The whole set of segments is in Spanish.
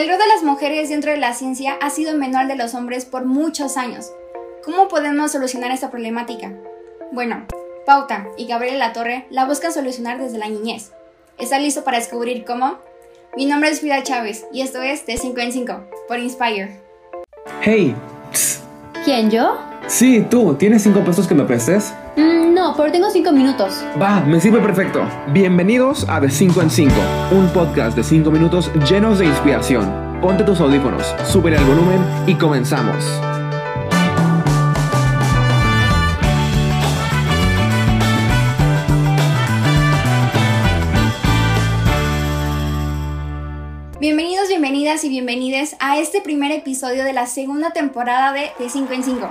El rol de las mujeres dentro de la ciencia ha sido menor al de los hombres por muchos años. ¿Cómo podemos solucionar esta problemática? Bueno, Pauta y Gabriela Torre la buscan solucionar desde la niñez. ¿Está listo para descubrir cómo? Mi nombre es Frida Chávez y esto es De 5 en 5 por Inspire. Hey. ¿Quién, yo? Sí, tú. ¿Tienes cinco pesos que me prestes? Mm, no, pero tengo cinco minutos. Va, me sirve perfecto. Bienvenidos a De 5 en 5, un podcast de 5 minutos llenos de inspiración. Ponte tus audífonos, sube el volumen y comenzamos. Bienvenidos, bienvenidas y bienvenides a este primer episodio de la segunda temporada de De 5 en 5.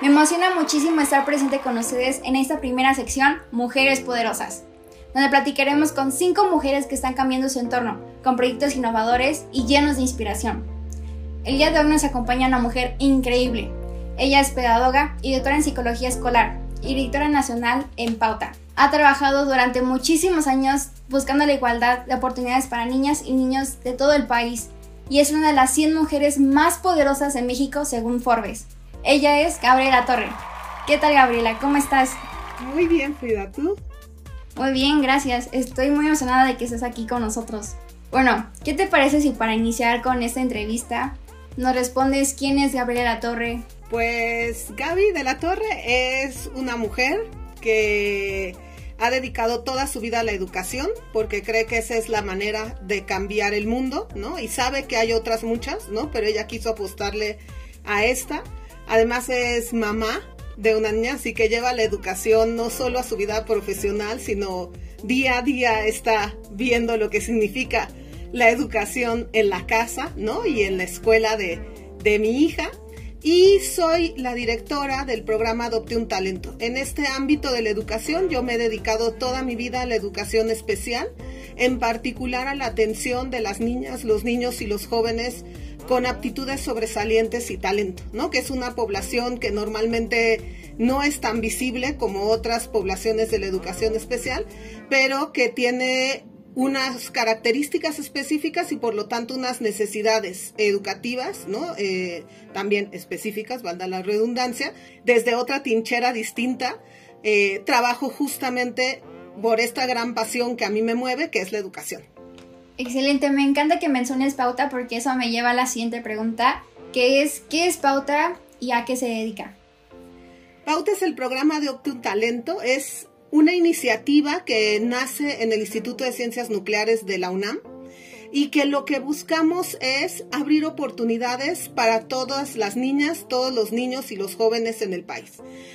Me emociona muchísimo estar presente con ustedes en esta primera sección, Mujeres Poderosas, donde platicaremos con cinco mujeres que están cambiando su entorno, con proyectos innovadores y llenos de inspiración. El día de hoy nos acompaña una mujer increíble. Ella es pedagoga y doctora en psicología escolar y directora nacional en Pauta. Ha trabajado durante muchísimos años buscando la igualdad de oportunidades para niñas y niños de todo el país y es una de las 100 mujeres más poderosas en México según Forbes. Ella es Gabriela Torre. ¿Qué tal Gabriela? ¿Cómo estás? Muy bien, Frida, ¿tú? Muy bien, gracias. Estoy muy emocionada de que estés aquí con nosotros. Bueno, ¿qué te parece si para iniciar con esta entrevista nos respondes quién es Gabriela Torre? Pues Gaby de la Torre es una mujer que ha dedicado toda su vida a la educación porque cree que esa es la manera de cambiar el mundo, ¿no? Y sabe que hay otras muchas, ¿no? Pero ella quiso apostarle a esta. Además es mamá de una niña, así que lleva la educación no solo a su vida profesional, sino día a día está viendo lo que significa la educación en la casa, ¿no? Y en la escuela de, de mi hija y soy la directora del programa Adopte un Talento. En este ámbito de la educación yo me he dedicado toda mi vida a la educación especial, en particular a la atención de las niñas, los niños y los jóvenes con aptitudes sobresalientes y talento, ¿no? Que es una población que normalmente no es tan visible como otras poblaciones de la educación especial, pero que tiene unas características específicas y por lo tanto unas necesidades educativas, ¿no? Eh, también específicas, valga la redundancia, desde otra tinchera distinta. Eh, trabajo justamente por esta gran pasión que a mí me mueve, que es la educación. Excelente, me encanta que menciones Pauta porque eso me lleva a la siguiente pregunta, que es ¿qué es Pauta y a qué se dedica? Pauta es el programa de Optum Talento, es una iniciativa que nace en el Instituto de Ciencias Nucleares de la UNAM y que lo que buscamos es abrir oportunidades para todas las niñas, todos los niños y los jóvenes en el país.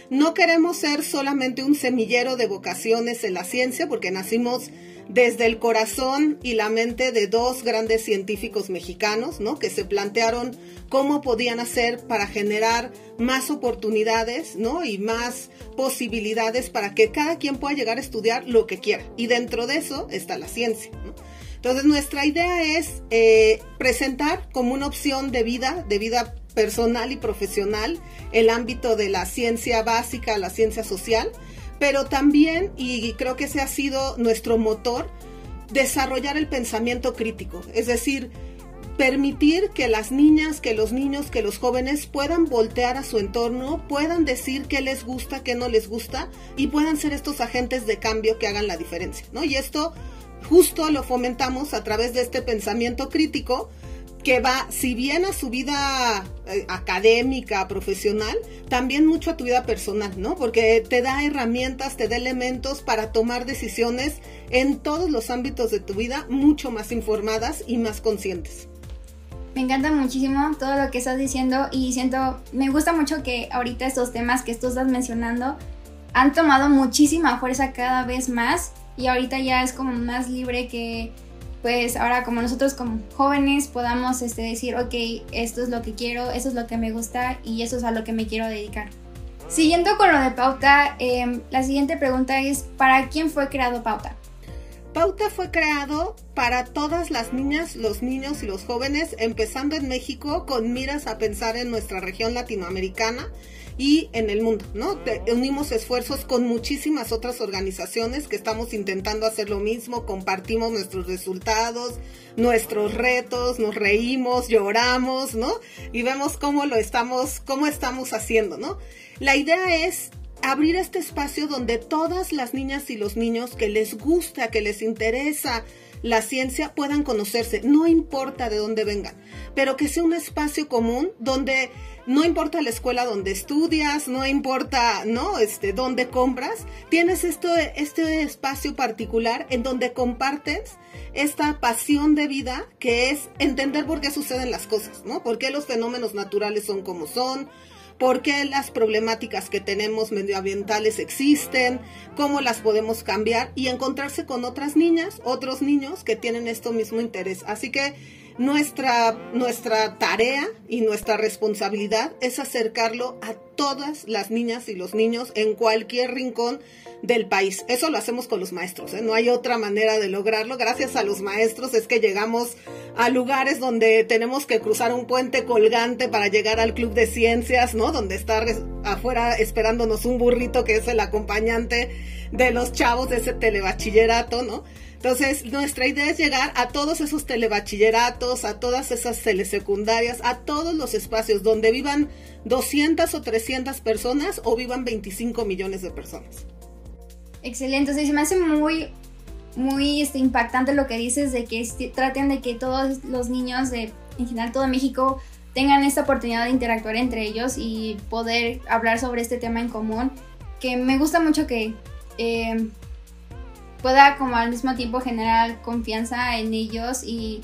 No queremos ser solamente un semillero de vocaciones en la ciencia porque nacimos desde el corazón y la mente de dos grandes científicos mexicanos, ¿no? Que se plantearon cómo podían hacer para generar más oportunidades, ¿no? Y más posibilidades para que cada quien pueda llegar a estudiar lo que quiera. Y dentro de eso está la ciencia, Entonces nuestra idea es eh, presentar como una opción de vida, de vida personal y profesional, el ámbito de la ciencia básica, la ciencia social, pero también, y creo que ese ha sido nuestro motor, desarrollar el pensamiento crítico, es decir, permitir que las niñas, que los niños, que los jóvenes puedan voltear a su entorno, puedan decir qué les gusta, qué no les gusta y puedan ser estos agentes de cambio que hagan la diferencia, ¿no? Y esto justo lo fomentamos a través de este pensamiento crítico que va, si bien a su vida eh, académica, profesional, también mucho a tu vida personal, ¿no? Porque te da herramientas, te da elementos para tomar decisiones en todos los ámbitos de tu vida mucho más informadas y más conscientes. Me encanta muchísimo todo lo que estás diciendo y siento, me gusta mucho que ahorita estos temas que tú estás mencionando han tomado muchísima fuerza cada vez más y ahorita ya es como más libre que pues ahora como nosotros como jóvenes podamos este, decir, ok, esto es lo que quiero, esto es lo que me gusta y eso es a lo que me quiero dedicar. Siguiendo con lo de Pauta, em, la siguiente pregunta es, ¿para quién fue creado Pauta? Pauta fue creado para todas las niñas, los niños y los jóvenes, empezando en México con miras a pensar en nuestra región latinoamericana y en el mundo, ¿no? unimos esfuerzos con muchísimas otras organizaciones que estamos intentando hacer lo mismo, compartimos nuestros resultados, nuestros retos, nos reímos, lloramos, ¿no? Y vemos cómo lo estamos, cómo estamos haciendo, ¿no? La idea es abrir este espacio donde todas las niñas y los niños que les gusta, que les interesa la ciencia puedan conocerse, no importa de dónde vengan, pero que sea un espacio común donde no importa la escuela donde estudias, no importa, ¿no? Este, dónde compras, tienes esto, este espacio particular en donde compartes esta pasión de vida que es entender por qué suceden las cosas, ¿no? Por qué los fenómenos naturales son como son, por qué las problemáticas que tenemos medioambientales existen, cómo las podemos cambiar y encontrarse con otras niñas, otros niños que tienen esto mismo interés. Así que nuestra, nuestra tarea y nuestra responsabilidad es acercarlo a todas las niñas y los niños en cualquier rincón del país. Eso lo hacemos con los maestros, ¿eh? no hay otra manera de lograrlo. Gracias a los maestros es que llegamos a lugares donde tenemos que cruzar un puente colgante para llegar al club de ciencias, ¿no? Donde está afuera esperándonos un burrito que es el acompañante de los chavos de ese telebachillerato, ¿no? Entonces, nuestra idea es llegar a todos esos telebachilleratos, a todas esas telesecundarias, a todos los espacios donde vivan 200 o 300 personas o vivan 25 millones de personas. Excelente, o sea, se me hace muy, muy este, impactante lo que dices de que este, traten de que todos los niños de, en general, todo México tengan esta oportunidad de interactuar entre ellos y poder hablar sobre este tema en común, que me gusta mucho que eh, pueda como al mismo tiempo generar confianza en ellos y,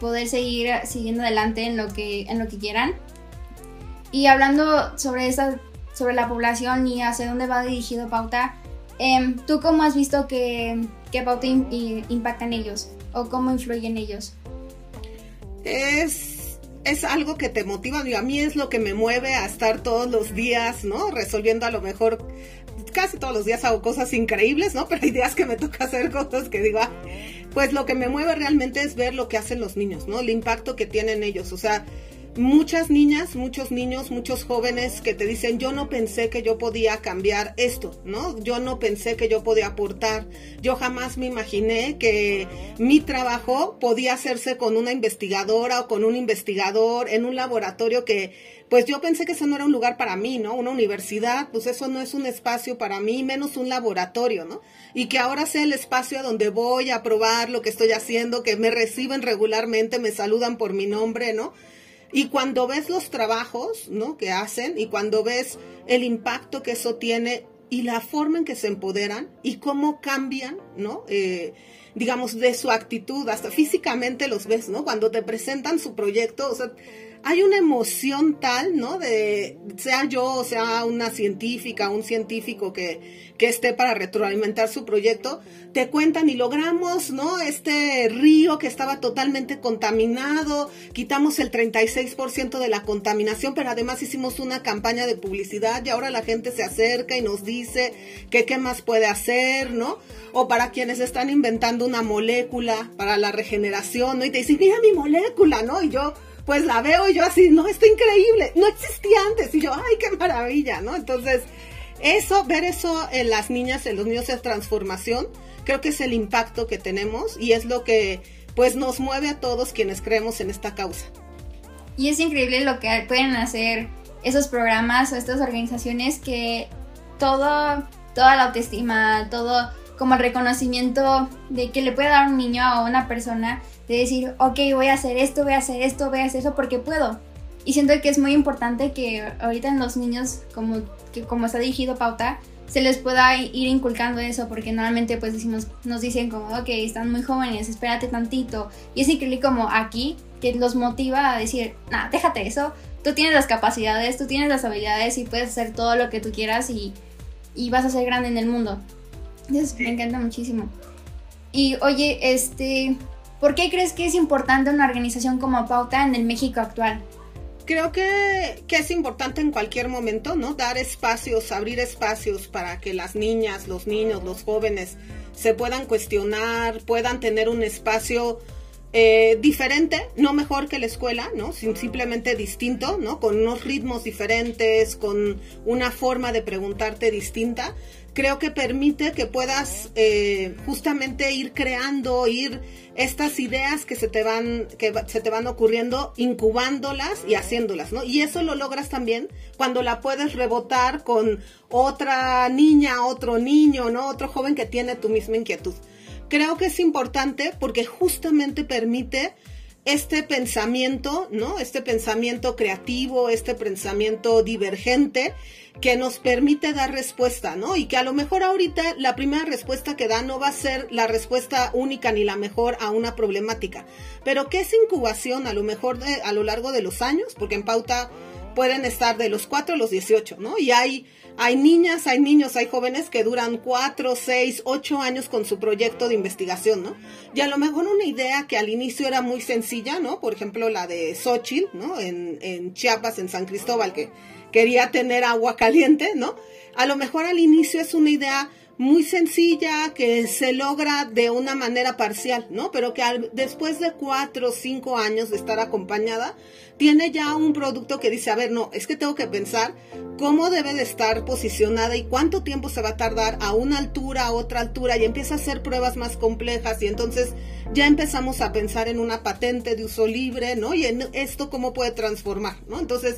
poder seguir siguiendo adelante en lo que, en lo que quieran. Y hablando sobre, esa, sobre la población y hacia dónde va dirigido Pauta, em, ¿tú cómo has visto que, que Pauta impacta en ellos o cómo influye en ellos? Es, es algo que te motiva, a mí es lo que me mueve a estar todos los días, ¿no? Resolviendo a lo mejor casi todos los días hago cosas increíbles, ¿no? Pero hay días que me toca hacer cosas que digo, ah, pues lo que me mueve realmente es ver lo que hacen los niños, ¿no? El impacto que tienen ellos. O sea, muchas niñas, muchos niños, muchos jóvenes que te dicen, yo no pensé que yo podía cambiar esto, ¿no? Yo no pensé que yo podía aportar. Yo jamás me imaginé que mi trabajo podía hacerse con una investigadora o con un investigador en un laboratorio que pues yo pensé que eso no era un lugar para mí, ¿no? Una universidad, pues eso no es un espacio para mí, menos un laboratorio, ¿no? Y que ahora sea el espacio a donde voy a probar lo que estoy haciendo, que me reciben regularmente, me saludan por mi nombre, ¿no? Y cuando ves los trabajos, ¿no? Que hacen y cuando ves el impacto que eso tiene y la forma en que se empoderan y cómo cambian, ¿no? Eh, digamos, de su actitud, hasta físicamente los ves, ¿no? Cuando te presentan su proyecto, o sea, hay una emoción tal, ¿no? De, sea yo sea una científica, un científico que, que esté para retroalimentar su proyecto, te cuentan y logramos, ¿no? Este río que estaba totalmente contaminado, quitamos el 36% de la contaminación, pero además hicimos una campaña de publicidad y ahora la gente se acerca y nos dice que qué más puede hacer, ¿no? O para quienes están inventando una molécula para la regeneración, ¿no? Y te dicen, mira mi molécula, ¿no? Y yo, pues la veo y yo así, no, está increíble, no existía antes. Y yo, ay, qué maravilla, ¿no? Entonces, eso, ver eso en las niñas, en los niños, es transformación, creo que es el impacto que tenemos y es lo que, pues, nos mueve a todos quienes creemos en esta causa. Y es increíble lo que pueden hacer esos programas o estas organizaciones que todo, toda la autoestima, todo como el reconocimiento de que le puede dar un niño a una persona de decir, ok, voy a hacer esto, voy a hacer esto, voy a hacer eso porque puedo. Y siento que es muy importante que ahorita en los niños, como, que como está dirigido Pauta, se les pueda ir inculcando eso, porque normalmente pues decimos, nos dicen como, ok, están muy jóvenes, espérate tantito. Y es increíble como aquí, que los motiva a decir, nada, déjate eso, tú tienes las capacidades, tú tienes las habilidades y puedes hacer todo lo que tú quieras y, y vas a ser grande en el mundo. Entonces me encanta muchísimo. Y oye, este, ¿Por qué crees que es importante una organización como Pauta en el México actual? Creo que, que, es importante en cualquier momento, ¿no? Dar espacios, abrir espacios para que las niñas, los niños, los jóvenes se puedan cuestionar, puedan tener un espacio eh, diferente, no mejor que la escuela, ¿no? simplemente distinto, ¿no? Con unos ritmos diferentes, con una forma de preguntarte distinta. Creo que permite que puedas eh, justamente ir creando, ir estas ideas que se te van, que se te van ocurriendo, incubándolas y haciéndolas, ¿no? Y eso lo logras también cuando la puedes rebotar con otra niña, otro niño, ¿no? Otro joven que tiene tu misma inquietud creo que es importante porque justamente permite este pensamiento, ¿no? Este pensamiento creativo, este pensamiento divergente que nos permite dar respuesta, ¿no? Y que a lo mejor ahorita la primera respuesta que da no va a ser la respuesta única ni la mejor a una problemática, pero que es incubación a lo mejor a lo largo de los años, porque en pauta pueden estar de los 4 a los 18, ¿no? Y hay hay niñas, hay niños, hay jóvenes que duran cuatro, seis, ocho años con su proyecto de investigación, ¿no? Y a lo mejor una idea que al inicio era muy sencilla, ¿no? Por ejemplo, la de Xochitl, ¿no? En, en Chiapas, en San Cristóbal, que quería tener agua caliente, ¿no? A lo mejor al inicio es una idea muy sencilla que se logra de una manera parcial, ¿no? Pero que después de cuatro o cinco años de estar acompañada, tiene ya un producto que dice, a ver, no, es que tengo que pensar cómo debe de estar posicionada y cuánto tiempo se va a tardar a una altura, a otra altura, y empieza a hacer pruebas más complejas y entonces ya empezamos a pensar en una patente de uso libre, ¿no? Y en esto cómo puede transformar, ¿no? Entonces,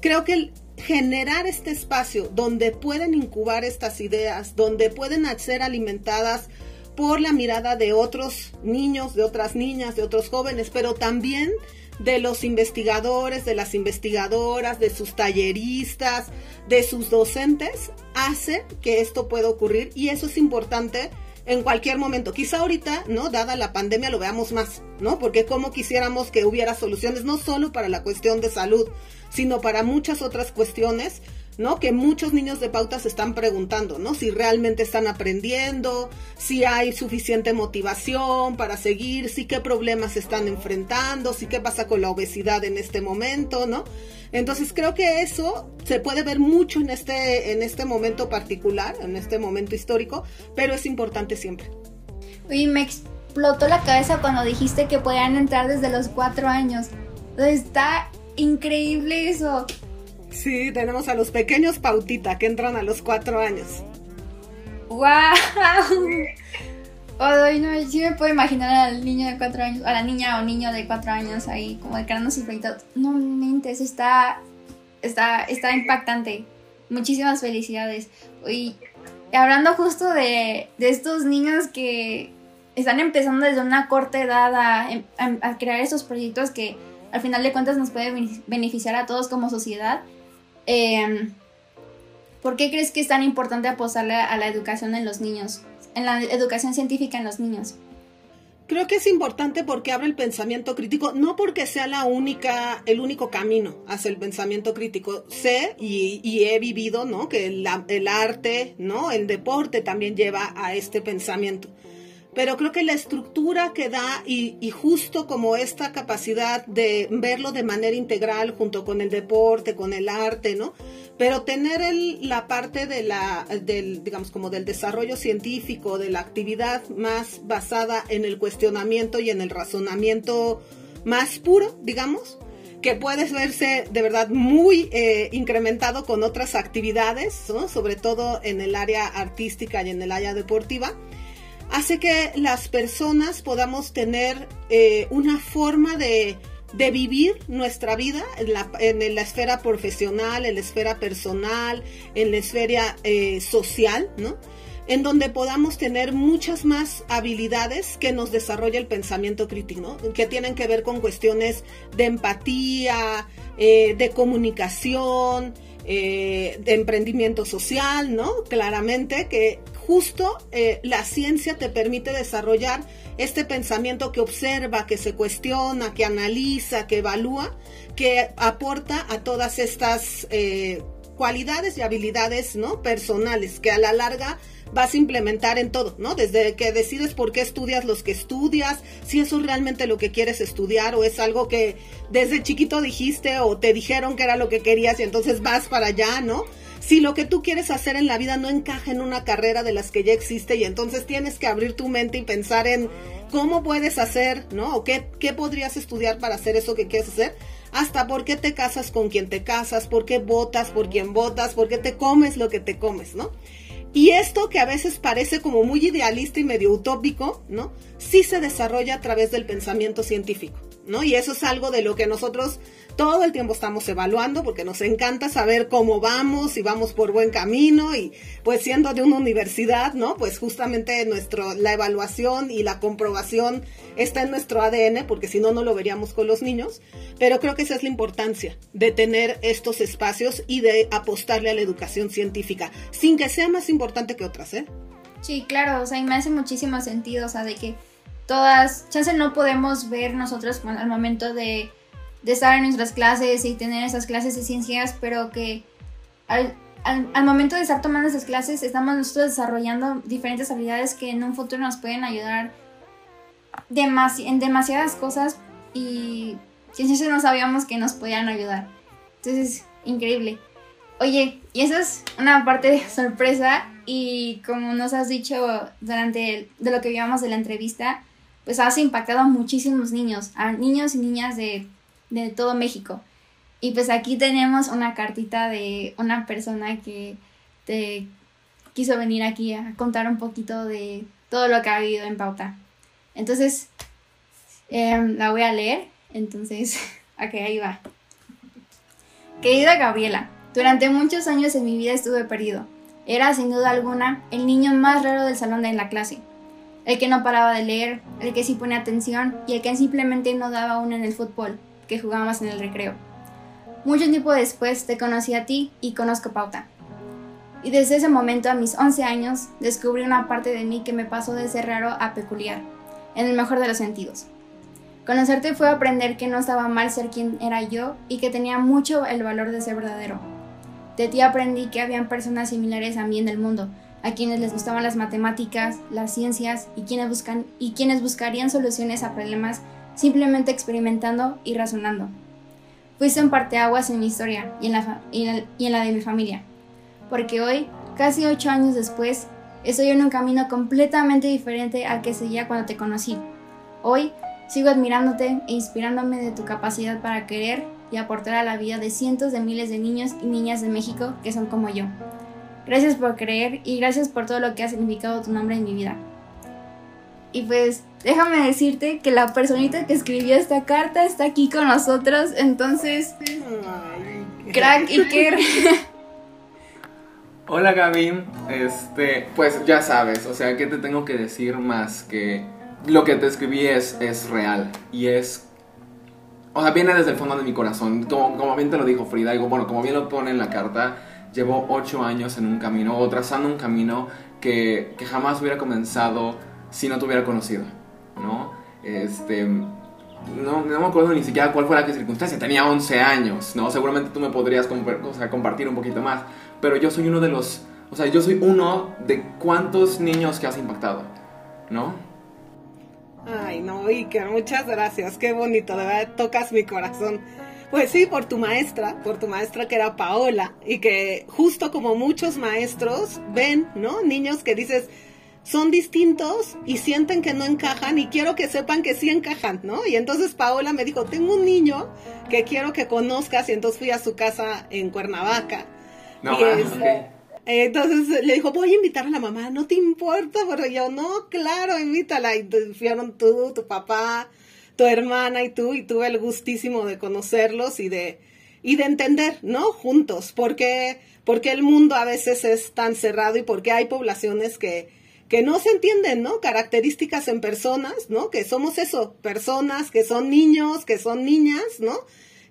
creo que generar este espacio donde pueden incubar estas ideas, donde pueden ser alimentadas por la mirada de otros niños, de otras niñas, de otros jóvenes, pero también de los investigadores, de las investigadoras, de sus talleristas, de sus docentes, hace que esto pueda ocurrir y eso es importante en cualquier momento. Quizá ahorita, ¿no? Dada la pandemia lo veamos más, ¿no? Porque como quisiéramos que hubiera soluciones no solo para la cuestión de salud, sino para muchas otras cuestiones, ¿no? Que muchos niños de pauta se están preguntando, ¿no? Si realmente están aprendiendo, si hay suficiente motivación para seguir, si qué problemas están enfrentando, si qué pasa con la obesidad en este momento, ¿no? Entonces creo que eso se puede ver mucho en este, en este momento particular, en este momento histórico, pero es importante siempre. Oye, me explotó la cabeza cuando dijiste que podían entrar desde los cuatro años. Está increíble eso. Sí, tenemos a los pequeños pautita que entran a los cuatro años. ¡Wow! Ay, no, sí me puedo imaginar al niño de cuatro años, a la niña o niño de cuatro años ahí, como declarando sus proyectos. No mentes, está, está, está impactante. Muchísimas felicidades. Y hablando justo de, de estos niños que están empezando desde una corta edad a, a crear esos proyectos que al final de cuentas nos puede beneficiar a todos como sociedad. Em, ¿Por qué crees que es tan importante apostarle a la educación en los niños, en la educación científica en los niños? Creo que es importante porque abre el pensamiento crítico, no porque sea la única, el único camino hacia el pensamiento crítico. Sé y, he vivido, ¿no? Que el, el arte, ¿no? El deporte también lleva a este pensamiento pero creo que la estructura que da y, justo como esta capacidad de verlo de manera integral junto con el deporte, con el arte, ¿no? Pero tener el, la parte de la, del, digamos, como del desarrollo científico, de la actividad más basada en el cuestionamiento y en el razonamiento más puro, digamos, que puede verse de verdad muy eh, incrementado con otras actividades, ¿no? sobre todo en el área artística y en el área deportiva hace que las personas podamos tener eh, una forma de, vivir nuestra vida en la, esfera profesional, en la esfera personal, en la esfera eh, social, ¿no? En donde podamos tener muchas más habilidades que nos desarrolla el pensamiento crítico, que tienen que ver con cuestiones de empatía, eh, de comunicación, de emprendimiento social, ¿no? Claramente que justo eh, la ciencia te permite desarrollar este pensamiento que observa, que se cuestiona, que analiza, que evalúa, que aporta a todas estas eh, cualidades y habilidades ¿no? personales que a la larga vas a implementar en todo, ¿no? Desde que decides por qué estudias los que estudias, si eso es realmente lo que quieres estudiar o es algo que desde chiquito dijiste o te dijeron que era lo que querías y entonces vas para allá, ¿no? Si lo que tú quieres hacer en la vida no encaja en una carrera de las que ya existe y entonces tienes que abrir tu mente y pensar en cómo puedes hacer, ¿no? O qué, qué podrías estudiar para hacer eso que quieres hacer hasta por qué te casas con quien te casas, por qué votas por quien votas, por qué te comes lo que te comes, ¿no? Y esto que a veces parece como muy idealista y medio utópico, ¿no? Sí se desarrolla a través del pensamiento científico, ¿no? Y eso es algo de lo que nosotros todo el tiempo estamos evaluando porque nos encanta saber cómo vamos, si vamos por buen camino y pues siendo de una universidad, ¿no? Pues justamente nuestro, la evaluación y la comprobación está en nuestro ADN porque si no, no lo veríamos con los niños. Pero creo que esa es la importancia de tener estos espacios y de apostarle a la educación científica sin que sea más importante que otras, ¿eh? Sí, claro, o sea, y me hace muchísimo sentido, o sea, de que todas, chance no podemos ver nosotros al momento de de estar en nuestras clases y tener esas clases de ciencias, pero que al, momento de estar tomando esas clases estamos nosotros desarrollando diferentes habilidades que en un futuro nos pueden ayudar en demasiadas cosas y ciencias no sabíamos que nos podían ayudar. Entonces, increíble. Oye, y esa es una parte sorpresa y como nos has dicho durante de lo que vimos de la entrevista, pues has impactado a muchísimos niños, a niños y niñas de de todo México. Y pues aquí tenemos una cartita de una persona que te quiso venir aquí a contar un poquito de todo lo que ha habido en Pauta. Entonces, em, la voy a leer. Entonces, ok, ahí va. Querida Gabriela, durante muchos años en mi vida estuve perdido. Era, sin duda alguna, el niño más raro del salón de la clase. El que no paraba de leer, el que sí pone atención y el que simplemente no daba una en el fútbol que jugábamos en el recreo. Mucho tiempo después te conocí a ti y conozco Pauta. Y desde ese momento, a mis 11 años, descubrí una parte de mí que me pasó de ser raro a peculiar, en el mejor de los sentidos. Conocerte fue aprender que no estaba mal ser quien era yo y que tenía mucho el valor de ser verdadero. De ti aprendí que habían personas similares a mí en el mundo, a quienes les gustaban las matemáticas, las ciencias y quienes, buscan, y quienes buscarían soluciones a problemas simplemente experimentando y razonando. Fuiste un parteaguas en mi historia y en, la y en la de mi familia, porque hoy, casi ocho años después, estoy en un camino completamente diferente al que seguía cuando te conocí. Hoy sigo admirándote e inspirándome de tu capacidad para querer y aportar a la vida de cientos de miles de niños y niñas de México que son como yo. Gracias por creer y gracias por todo lo que ha significado tu nombre en mi vida. Y pues déjame decirte que la personita que escribió esta carta está aquí con nosotros, entonces... crack Iker. Hola Gaby, este, pues ya sabes, o sea, ¿qué te tengo que decir más que lo que te escribí es, es real y es, o sea, viene desde el fondo de mi corazón, como, como bien te lo dijo Frida, digo, bueno, como bien lo pone en la carta, llevo ocho años en un camino o trazando un camino que, que jamás hubiera comenzado si no te hubiera conocido, ¿no? Este, no, no me acuerdo ni siquiera cuál fue la circunstancia, tenía 11 años, ¿no? Seguramente tú me podrías compartir un poquito más, pero yo soy uno de los, o sea, yo soy uno de cuántos niños que has impactado, ¿no? Ay, no, Iker, muchas gracias, qué bonito, de verdad tocas mi corazón. Pues sí, por tu maestra, por tu maestra que era Paola, y que justo como muchos maestros ven, ¿no? Niños que dices, son distintos y sienten que no encajan y quiero que sepan que sí encajan, ¿no? Y entonces Paola me dijo, tengo un niño que quiero que conozcas y entonces fui a su casa en Cuernavaca. No, y este, Entonces le dijo, voy a invitar a la mamá, ¿no te importa? Pero yo, no, claro, invítala. Y fueron tú, tu papá, tu hermana y tú, y tuve el gustísimo de conocerlos y de, y de entender, ¿no? Juntos, porque, porque el mundo a veces es tan cerrado y porque hay poblaciones que, que no se entienden, ¿no? Características en personas, ¿no? Que somos eso, personas que son niños, que son niñas, ¿no?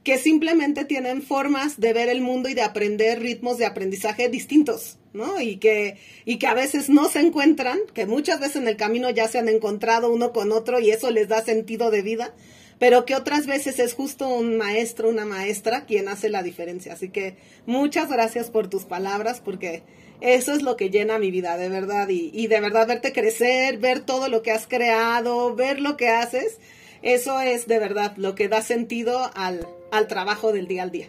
Que simplemente tienen formas de ver el mundo y de aprender ritmos de aprendizaje distintos, ¿no? Y que, y que a veces no se encuentran, que muchas veces en el camino ya se han encontrado uno con otro y eso les da sentido de vida, pero que otras veces es justo un maestro, una maestra quien hace la diferencia. Así que muchas gracias por tus palabras, porque eso es lo que llena mi vida, de verdad, y, de verdad verte crecer, ver todo lo que has creado, ver lo que haces, eso es de verdad lo que da sentido al, al trabajo del día al día.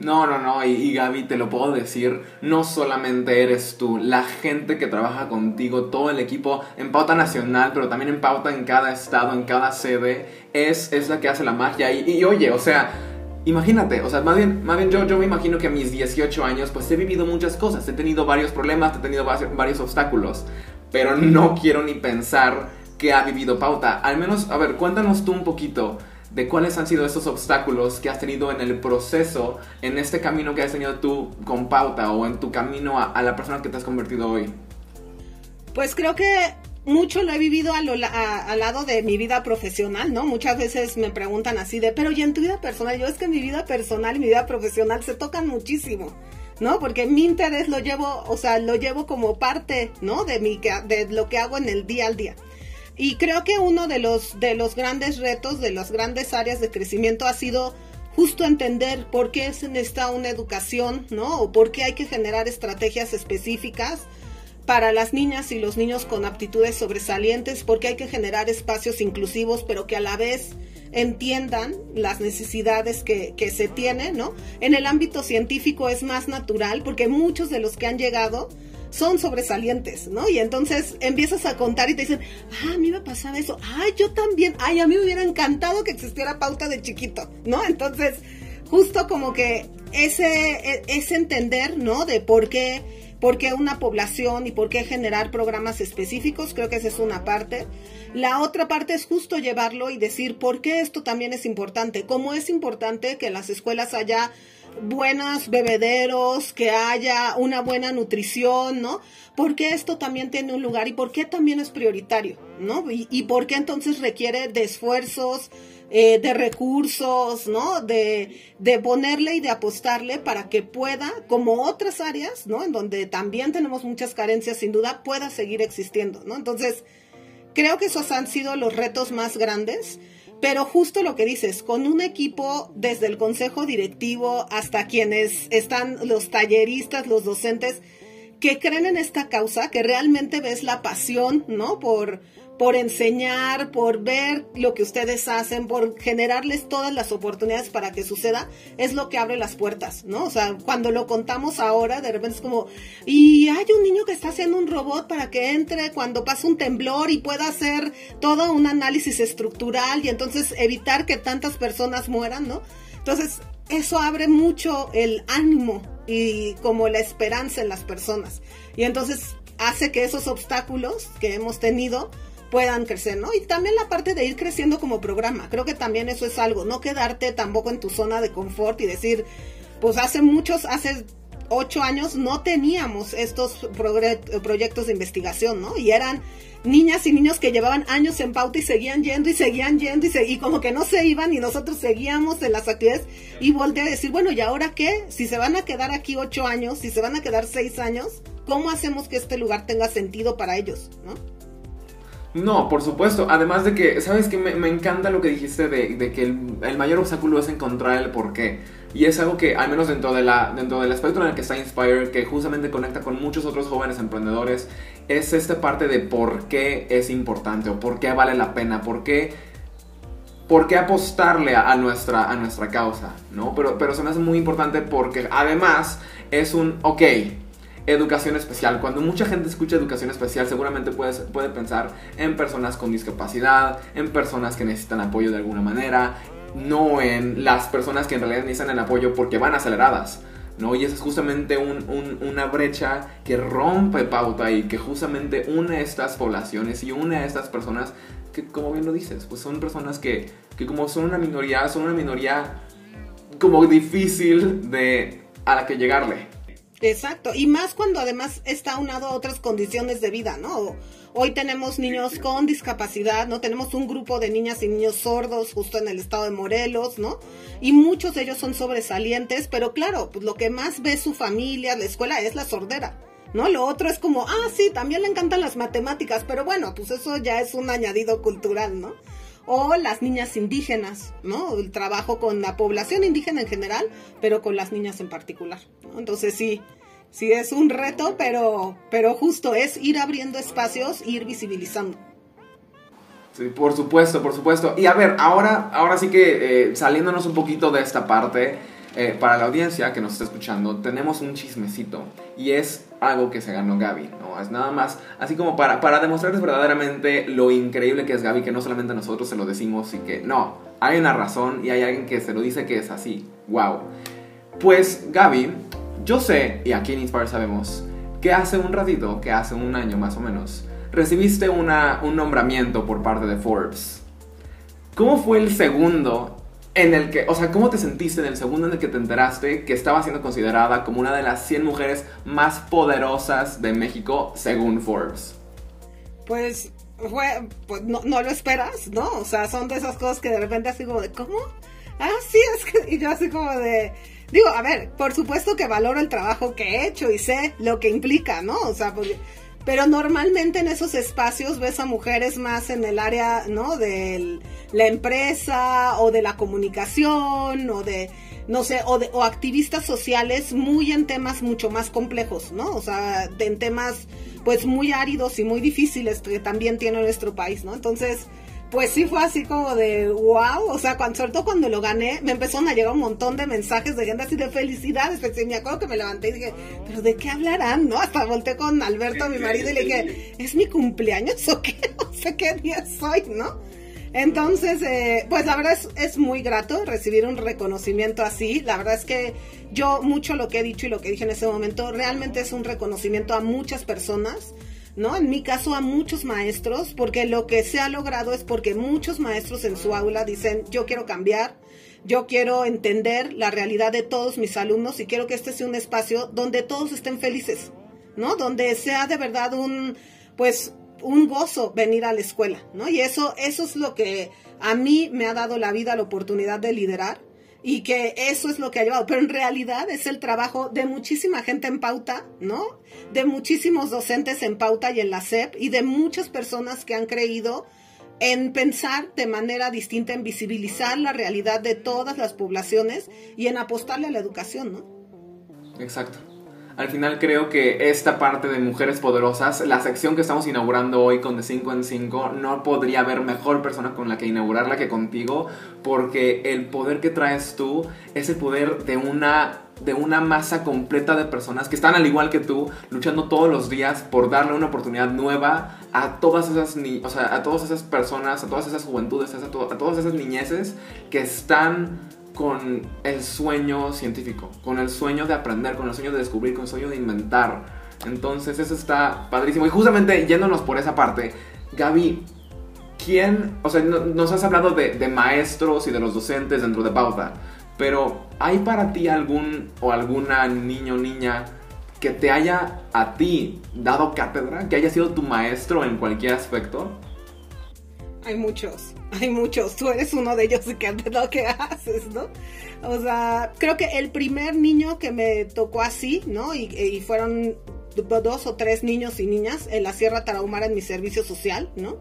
No, no, no, y, y, Gaby, te lo puedo decir, no solamente eres tú, la gente que trabaja contigo, todo el equipo en Pauta Nacional, pero también en Pauta en cada estado, en cada sede, es, es la que hace la magia. Y, y oye, o sea, imagínate, o sea, más bien, más bien yo, yo me imagino que a mis 18 años, pues he vivido muchas cosas, he tenido varios problemas, he tenido varios, obstáculos, pero no quiero ni pensar que ha vivido Pauta. Al menos, a ver, cuéntanos tú un poquito de cuáles han sido esos obstáculos que has tenido en el proceso, en este camino que has tenido tú con pauta o en tu camino a, a la persona que te has convertido hoy. Pues creo que mucho lo he vivido al lado de mi vida profesional, ¿no? Muchas veces me preguntan así de, pero ¿y en tu vida personal? Yo es que mi vida personal y mi vida profesional se tocan muchísimo. ¿no? Porque mi interés lo llevo, o sea, lo llevo como parte, ¿no? De mi, de lo que hago en el día al día. Y creo que uno de los, de los grandes retos, de las grandes áreas de crecimiento ha sido justo entender por qué se necesita una educación, ¿no? O por qué hay que generar estrategias específicas para las niñas y los niños con aptitudes sobresalientes, porque hay que generar espacios inclusivos, pero que a la vez entiendan las necesidades que, se tienen, ¿no? En el ámbito científico es más natural, porque muchos de los que han llegado son sobresalientes, ¿no? Y entonces empiezas a contar y te dicen, ah, a mí me pasaba eso, ay, yo también, ay, a mí me hubiera encantado que existiera pauta de chiquito, ¿no? Entonces, justo como que ese, e, ese entender, ¿no? De por qué, por qué una población y por qué generar programas específicos, creo que esa es una parte. La otra parte es justo llevarlo y decir por qué esto también es importante, cómo es importante que en las escuelas haya buenos bebederos, que haya una buena nutrición, ¿no? Porque esto también tiene un lugar y por qué también es prioritario, ¿no? Y, y por qué entonces requiere de esfuerzos, eh, de recursos, ¿no? De, de ponerle y de apostarle para que pueda, como otras áreas, ¿no? En donde también tenemos muchas carencias, sin duda, pueda seguir existiendo, ¿no? Entonces, creo que esos han sido los retos más grandes. Pero justo lo que dices, con un equipo desde el consejo directivo hasta quienes están los talleristas, los docentes, que creen en esta causa, que realmente ves la pasión, ¿no? Por, por enseñar, por ver lo que ustedes hacen, por generarles todas las oportunidades para que suceda, es lo que abre las puertas, ¿no? O sea, cuando lo contamos ahora, de repente es como, y hay un niño que está haciendo un robot para que entre cuando pasa un temblor y pueda hacer todo un análisis estructural y entonces evitar que tantas personas mueran, ¿no? Entonces, eso abre mucho el ánimo y como la esperanza en las personas. Y entonces hace que esos obstáculos que hemos tenido, puedan crecer, ¿no? Y también la parte de ir creciendo como programa. Creo que también eso es algo, no quedarte tampoco en tu zona de confort y decir, pues hace muchos, hace ocho años no teníamos estos proyectos de investigación, ¿no? Y eran niñas y niños que llevaban años en pauta y seguían yendo y seguían yendo y, y como que no se iban y nosotros seguíamos en las actividades y volteé a decir, bueno, ¿y ahora qué? Si se van a quedar aquí ocho años, si se van a quedar seis años, ¿cómo hacemos que este lugar tenga sentido para ellos, ¿no? No, por supuesto. Además de que, ¿sabes qué? Me, me encanta lo que dijiste de, de que el, el, mayor obstáculo es encontrar el porqué. Y es algo que, al menos dentro, de la, dentro del espectro en el que está Inspire, que justamente conecta con muchos otros jóvenes emprendedores, es esta parte de por qué es importante o por qué vale la pena, por qué, por qué apostarle a, a nuestra, a nuestra causa, ¿no? Pero, pero se me hace muy importante porque además es un, ok, educación especial. Cuando mucha gente escucha educación especial, seguramente puede, puede pensar en personas con discapacidad, en personas que necesitan apoyo de alguna manera, no en las personas que en realidad necesitan el apoyo porque van aceleradas. ¿no? Y esa es justamente un, un, una brecha que rompe pauta y que justamente une a estas poblaciones y une a estas personas que, como bien lo dices, pues son personas que, que como son una minoría, son una minoría como difícil de a la que llegarle. Exacto, y más cuando además está unado a otras condiciones de vida, ¿no? Hoy tenemos niños con discapacidad, ¿no? Tenemos un grupo de niñas y niños sordos justo en el estado de Morelos, ¿no? Y muchos de ellos son sobresalientes, pero claro, pues lo que más ve su familia, la escuela, es la sordera. ¿No? Lo otro es como, ah, sí, también le encantan las matemáticas, pero bueno, pues eso ya es un añadido cultural, ¿no? O las niñas indígenas, ¿no? El trabajo con la población indígena en general, pero con las niñas en particular. Entonces sí, sí es un reto, pero, pero justo es ir abriendo espacios, ir visibilizando. Sí, por supuesto, por supuesto. Y a ver, ahora, ahora sí que eh, saliéndonos un poquito de esta parte, eh, para la audiencia que nos está escuchando, tenemos un chismecito. Y es algo que se ganó Gaby, ¿no? Es nada más, así como para, para demostrarles verdaderamente lo increíble que es Gaby, que no solamente nosotros se lo decimos y que no, hay una razón y hay alguien que se lo dice que es así. ¡Wow! Pues Gaby, yo sé, y aquí en Inspire sabemos, que hace un ratito, que hace un año más o menos, recibiste una, un nombramiento por parte de Forbes. ¿Cómo fue el segundo en el que, o sea, cómo te sentiste en el segundo en el que te enteraste que estaba siendo considerada como una de las 100 mujeres más poderosas de México según Forbes? Pues fue, pues no, no lo esperas, ¿no? O sea, son de esas cosas que de repente así como de, ¿cómo? Ah, sí, es que, y yo así como de, digo, a ver, por supuesto que valoro el trabajo que he hecho y sé lo que implica, ¿no? O sea, porque pero normalmente en esos espacios ves a mujeres más en el área, ¿no? De la empresa o de la comunicación o de, no sé, o, de, o activistas sociales muy en temas mucho más complejos, ¿no? O sea, en temas pues muy áridos y muy difíciles que también tiene nuestro país, ¿no? Entonces, pues sí fue así como de wow, o sea, cuando, sobre todo cuando lo gané, me empezaron a llegar un montón de mensajes de gente así de felicidades, me acuerdo que me levanté y dije, pero ¿de qué hablarán? ¿No? Hasta volteé con Alberto, mi marido, y le dije, ¿es mi cumpleaños o qué? No sé qué día soy, ¿no? Entonces, eh, pues la verdad es muy grato recibir un reconocimiento así. La verdad es que yo mucho lo que he dicho y lo que dije en ese momento realmente es un reconocimiento a muchas personas ¿no? En mi caso a muchos maestros, porque lo que se ha logrado es porque muchos maestros en su aula dicen, yo quiero cambiar, yo quiero entender la realidad de todos mis alumnos y quiero que este sea un espacio donde todos estén felices, ¿no? Donde sea de verdad un, pues, un gozo venir a la escuela, ¿no? Y eso, eso es lo que a mí me ha dado la vida la oportunidad de liderar y que eso es lo que ha llevado, pero en realidad es el trabajo de muchísima gente en pauta, ¿no? De muchísimos docentes en pauta y en la SEP y de muchas personas que han creído en pensar de manera distinta, en visibilizar la realidad de todas las poblaciones y en apostarle a la educación, ¿no? Exacto. Al final creo que esta parte de Mujeres Poderosas, la sección que estamos inaugurando hoy con de 5 en 5, no podría haber mejor persona con la que inaugurarla que contigo, porque el poder que traes tú es el poder de una de una masa completa de personas que están al igual que tú, luchando todos los días por darle una oportunidad nueva a todas esas, ni o sea, a todas esas personas, a todas esas juventudes, a, to a todas esas niñeces que están con el sueño científico, con el sueño de aprender, con el sueño de descubrir, con el sueño de inventar. Entonces eso está padrísimo. Y justamente yéndonos por esa parte, Gaby, ¿quién, o sea, nos has hablado de, maestros y de los docentes dentro de Pauta, pero ¿hay para ti algún o alguna niño o niña que te haya a ti dado cátedra, que haya sido tu maestro en cualquier aspecto? Hay muchos, hay muchos. Tú eres uno de ellos que haces lo que haces, ¿no? O sea, creo que el primer niño que me tocó así, ¿no? Y, y fueron dos o tres niños y niñas en la Sierra Tarahumara en mi servicio social, ¿no?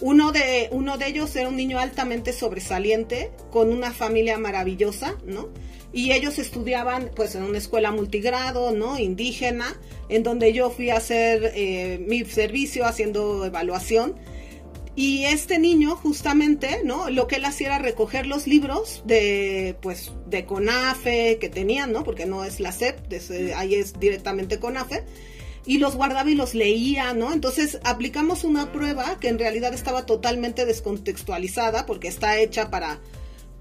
Uno de, uno de ellos era un niño altamente sobresaliente, con una familia maravillosa, ¿no? Y ellos estudiaban pues en una escuela multigrado, ¿no? Indígena, en donde yo fui a hacer eh, mi servicio haciendo evaluación y este niño, justamente, ¿no? Lo que él hacía era recoger los libros de, pues, de CONAFE que tenían, ¿no? Porque no es la SEP, ahí es directamente CONAFE. Y los guardaba y los leía, ¿no? Entonces aplicamos una prueba que en realidad estaba totalmente descontextualizada porque está hecha para,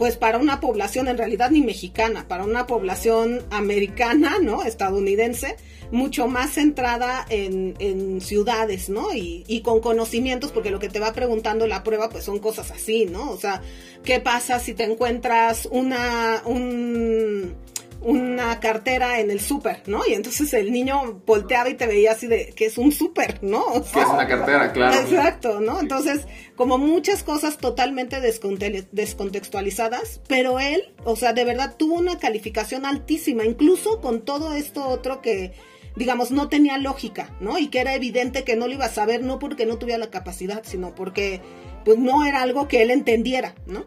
pues para una población en realidad ni mexicana, para una población americana, ¿no? Estadounidense, mucho más centrada en, en ciudades, ¿no? Y, y, con conocimientos, porque lo que te va preguntando la prueba, pues son cosas así, ¿no? O sea, ¿qué pasa si te encuentras una, un, una cartera en el súper, ¿no? Y entonces el niño volteaba y te veía así de que es un súper, ¿no? O sea, que es una cartera, claro. Exacto, ¿no? Entonces, como muchas cosas totalmente descontextualizadas, pero él, o sea, de verdad tuvo una calificación altísima, incluso con todo esto otro que digamos, no tenía lógica, ¿no? Y que era evidente que no lo iba a saber, no porque no tuviera la capacidad, sino porque pues no era algo que él entendiera, ¿no?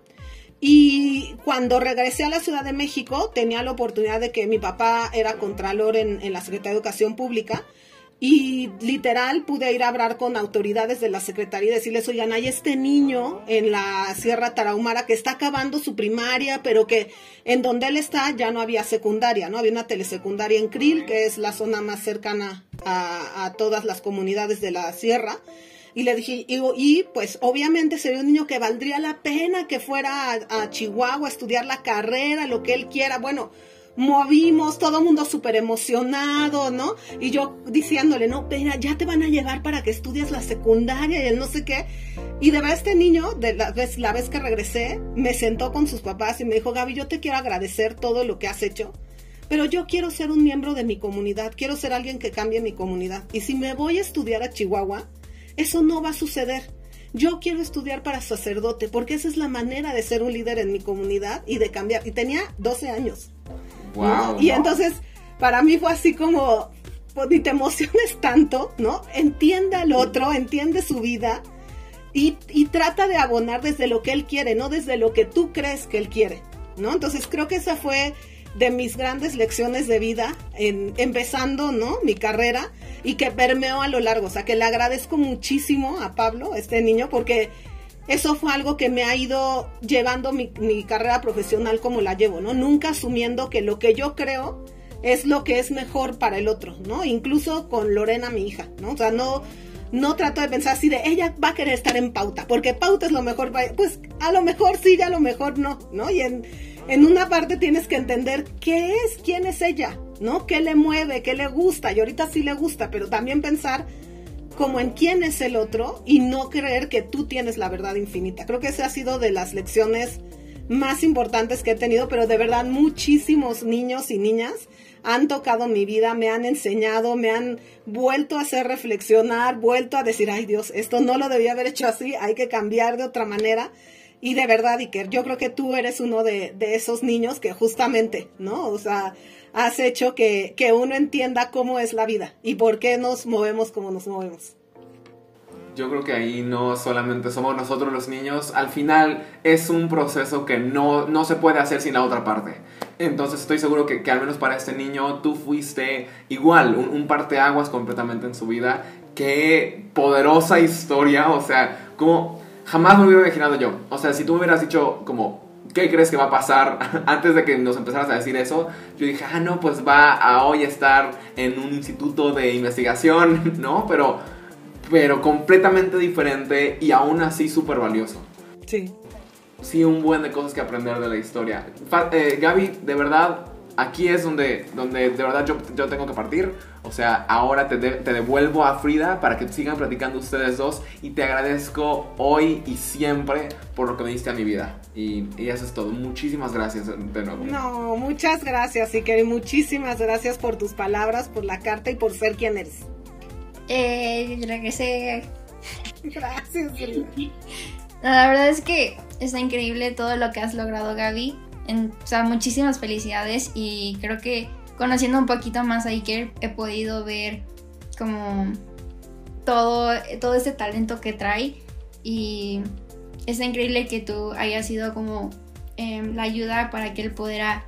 Y cuando regresé a la Ciudad de México, tenía la oportunidad de que mi papá era contralor en, la Secretaría de Educación Pública y literal pude ir a hablar con autoridades de la Secretaría y decirles, oigan, hay este niño en la Sierra Tarahumara que está acabando su primaria, pero que en donde él está ya no había secundaria, ¿no? Había una telesecundaria en Krill, que es la zona más cercana a todas las comunidades de la Sierra. Y le dije, y, y, pues obviamente sería un niño que valdría la pena que fuera a, Chihuahua a estudiar la carrera, lo que él quiera. Bueno, movimos, todo el mundo súper emocionado, ¿no? Y yo diciéndole, no, espera, ya te van a llevar para que estudies la secundaria y el no sé qué. Y de verdad este niño, de la vez, la vez que regresé, me sentó con sus papás y me dijo, Gaby, yo te quiero agradecer todo lo que has hecho. Pero yo quiero ser un miembro de mi comunidad, quiero ser alguien que cambie mi comunidad. Y si me voy a estudiar a Chihuahua, eso no va a suceder. Yo quiero estudiar para sacerdote porque esa es la manera de ser un líder en mi comunidad y de cambiar. Y tenía 12 años. Wow, y entonces, para mí fue así como, pues ni te emociones tanto, ¿no? Entiende al otro, entiende su vida y, y trata de abonar desde lo que él quiere, no desde lo que tú crees que él quiere, ¿no? Entonces creo que esa fue de mis grandes lecciones de vida, en, empezando, ¿no? Mi carrera y que permeó a lo largo. O sea, que le agradezco muchísimo a Pablo, este niño, porque eso fue algo que me ha ido llevando mi, mi, carrera profesional como la llevo, ¿no? Nunca asumiendo que lo que yo creo es lo que es mejor para el otro, ¿no? Incluso con Lorena, mi hija, ¿no? O sea, no, no trato de pensar así de ella va a querer estar en pauta, porque pauta es lo mejor, para... pues a lo mejor sí, a lo mejor no, ¿no? Y en, en una parte tienes que entender qué es, quién es ella, ¿no? ¿Qué le mueve, qué le gusta? Y ahorita sí le gusta, pero también pensar como en quién es el otro y no creer que tú tienes la verdad infinita. Creo que esa ha sido de las lecciones más importantes que he tenido, pero de verdad muchísimos niños y niñas han tocado mi vida, me han enseñado, me han vuelto a hacer reflexionar, vuelto a decir, ay Dios, esto no lo debía haber hecho así, hay que cambiar de otra manera. Y de verdad, Iker, yo creo que tú eres uno de, de esos niños que justamente, ¿no? O sea, has hecho que, que, uno entienda cómo es la vida y por qué nos movemos como nos movemos. Yo creo que ahí no solamente somos nosotros los niños, al final es un proceso que no, no se puede hacer sin la otra parte. Entonces estoy seguro que, que al menos para este niño tú fuiste igual, un, un parteaguas completamente en su vida. Qué poderosa historia, o sea, como jamás me hubiera imaginado yo. O sea, si tú me hubieras dicho como, ¿qué crees que va a pasar? Antes de que nos empezaras a decir eso, yo dije, ah, no, pues va a hoy estar en un instituto de investigación, ¿no? Pero, pero completamente diferente y aún así súper valioso. Sí. Sí, un buen de cosas que aprender de la historia. Eh, Gaby, de verdad, aquí es donde, donde de verdad yo, yo tengo que partir. O sea, ahora te, de, te, devuelvo a Frida para que sigan platicando ustedes dos. Y te agradezco hoy y siempre por lo que me diste a mi vida. Y, y eso es todo. Muchísimas gracias de nuevo. No, muchas gracias, Iker. Muchísimas gracias por tus palabras, por la carta y por ser quien eres. Eh, regresé. Gracias, Frida. La verdad es que está increíble todo lo que has logrado, Gaby. En, o sea, muchísimas felicidades y creo que conociendo un poquito más a Iker he podido ver como todo, todo este talento que trae y está increíble que tú hayas sido como eh, la ayuda para que él pudiera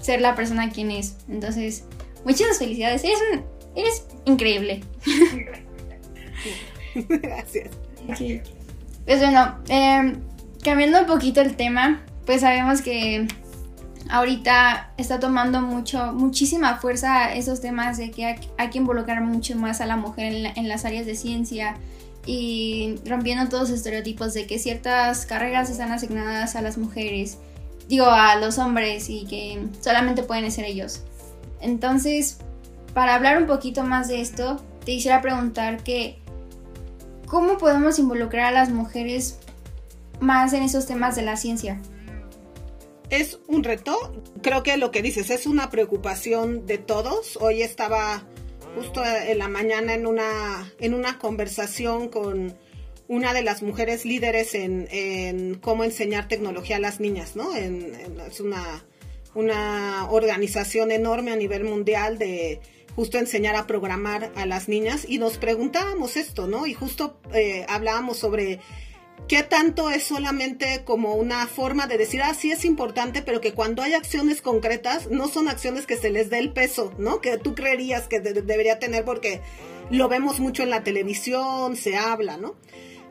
ser la persona quien es. Entonces, muchas felicidades. Eres, un, eres increíble. Gracias. Sí. Pues bueno, eh, cambiando un poquito el tema, pues sabemos que ahorita está tomando mucho, muchísima fuerza esos temas de que hay que involucrar mucho más a la mujer en, en las áreas de ciencia y rompiendo todos los estereotipos de que ciertas carreras están asignadas a las mujeres, digo a los hombres y que solamente pueden ser ellos. Entonces, para hablar un poquito más de esto, te quisiera preguntar que ¿cómo podemos involucrar a las mujeres más en esos temas de la ciencia? Es un reto. Creo que lo que dices es una preocupación de todos. Hoy estaba justo en la mañana en una, en una conversación con una de las mujeres líderes en, en cómo enseñar tecnología a las niñas, ¿no? En, es una, una organización enorme a nivel mundial de justo enseñar a programar a las niñas y nos preguntábamos esto, ¿no? Y justo eh, hablábamos sobre qué tanto es solamente como una forma de decir, ah, sí es importante, pero que cuando hay acciones concretas, no son acciones que se les dé el peso, ¿no? Que tú creerías que debería tener porque lo vemos mucho en la televisión, se habla, ¿no?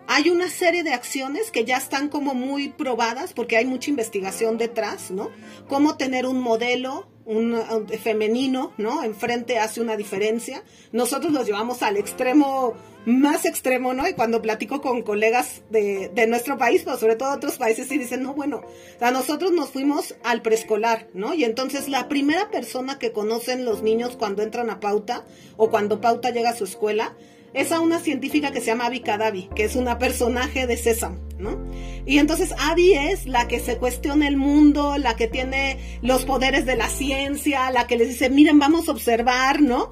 Hay una serie de acciones que ya están como muy probadas porque hay mucha investigación detrás, ¿no? Cómo tener un modelo un, femenino, ¿no? Enfrente hace una diferencia. Nosotros los llevamos al extremo más extremo, ¿no? Y cuando platico con colegas de, de nuestro país, pero sobre todo otros países, y dicen, no, bueno, a nosotros nos fuimos al preescolar, ¿no? Y entonces la primera persona que conocen los niños cuando entran a pauta o cuando pauta llega a su escuela es a una científica que se llama Abby Kadavi, que es una personaje de Sésamo, ¿no? Y entonces Abby es la que se cuestiona el mundo, la que tiene los poderes de la ciencia, la que les dice, miren, vamos a observar, ¿no?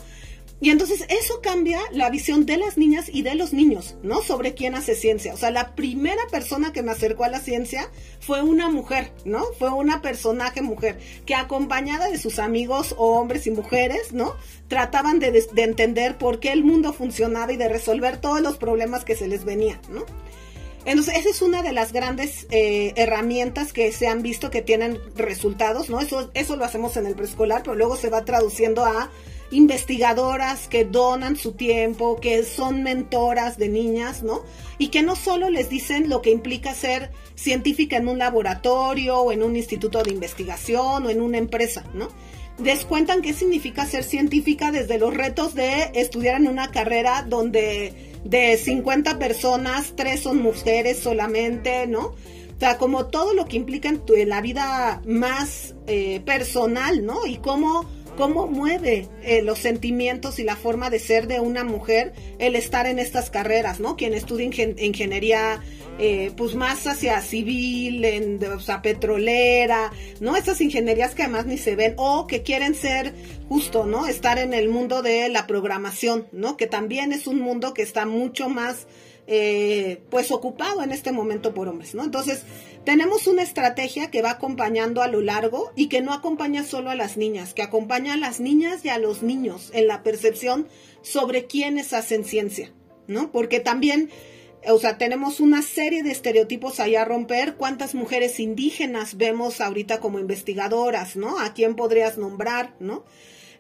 Y entonces eso cambia la visión de las niñas y de los niños, ¿no? Sobre quién hace ciencia. O sea, la primera persona que me acercó a la ciencia fue una mujer, ¿no? Fue una personaje mujer que acompañada de sus amigos o hombres y mujeres, ¿no? Trataban de, de entender por qué el mundo funcionaba y de resolver todos los problemas que se les venían, ¿no? Entonces, esa es una de las grandes eh, herramientas que se han visto que tienen resultados, ¿no? Eso, eso lo hacemos en el preescolar, pero luego se va traduciendo a investigadoras que donan su tiempo, que son mentoras de niñas, ¿no? Y que no solo les dicen lo que implica ser científica en un laboratorio o en un instituto de investigación o en una empresa, ¿no? Les cuentan qué significa ser científica desde los retos de estudiar en una carrera donde de 50 personas, tres son mujeres solamente, ¿no? O sea, como todo lo que implica en, tu, la vida más eh, personal, ¿no? Y cómo cómo mueve eh, los sentimientos y la forma de ser de una mujer el estar en estas carreras, ¿no? Quien estudia ingeniería, eh, pues más hacia civil, en, o sea, petrolera, ¿no? Esas ingenierías que además ni se ven, o que quieren ser justo, ¿no? Estar en el mundo de la programación, ¿no? Que también es un mundo que está mucho más, eh, pues, ocupado en este momento por hombres, ¿no? Entonces, tenemos una estrategia que va acompañando a lo largo y que no acompaña solo a las niñas, que acompaña a las niñas y a los niños en la percepción sobre quiénes hacen ciencia, ¿no? Porque también, o sea, tenemos una serie de estereotipos ahí a romper. ¿Cuántas mujeres indígenas vemos ahorita como investigadoras, ¿no? ¿A quién podrías nombrar, ¿no?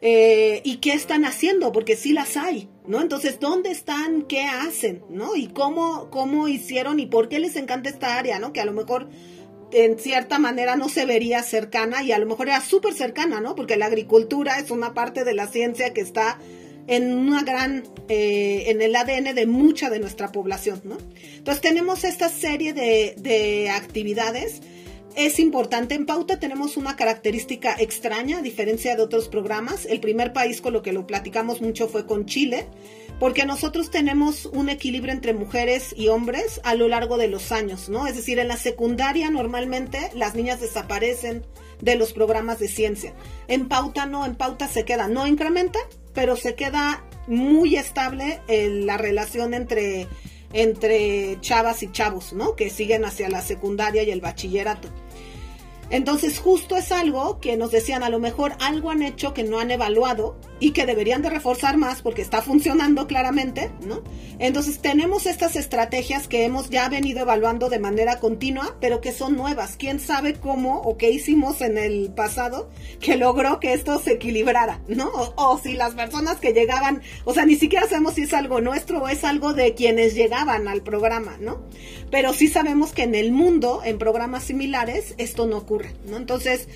Eh, y qué están haciendo, porque sí las hay, ¿no? Entonces, ¿dónde están? ¿Qué hacen? ¿No? Y cómo, cómo hicieron y por qué les encanta esta área, ¿no? Que a lo mejor en cierta manera no se vería cercana y a lo mejor era súper cercana, ¿no? Porque la agricultura es una parte de la ciencia que está en una gran, eh, en el ADN de mucha de nuestra población, ¿no? Entonces tenemos esta serie de, de actividades es importante. En Pauta tenemos una característica extraña, a diferencia de otros programas. El primer país con lo que lo platicamos mucho fue con Chile, porque nosotros tenemos un equilibrio entre mujeres y hombres a lo largo de los años, ¿no? Es decir, en la secundaria normalmente las niñas desaparecen de los programas de ciencia. En Pauta no, en Pauta se queda, no incrementa, pero se queda muy estable la relación entre entre chavas y chavos, ¿no? Que siguen hacia la secundaria y el bachillerato. Entonces justo es algo que nos decían, a lo mejor algo han hecho que no han evaluado y que deberían de reforzar más porque está funcionando claramente, ¿no? Entonces tenemos estas estrategias que hemos ya venido evaluando de manera continua, pero que son nuevas. ¿Quién sabe cómo o qué hicimos en el pasado que logró que esto se equilibrara, ¿no? O, si las personas que llegaban, o sea, ni siquiera sabemos si es algo nuestro o es algo de quienes llegaban al programa, ¿no? Pero sí sabemos que en el mundo, en programas similares, esto no ocurre, ¿no? Entonces,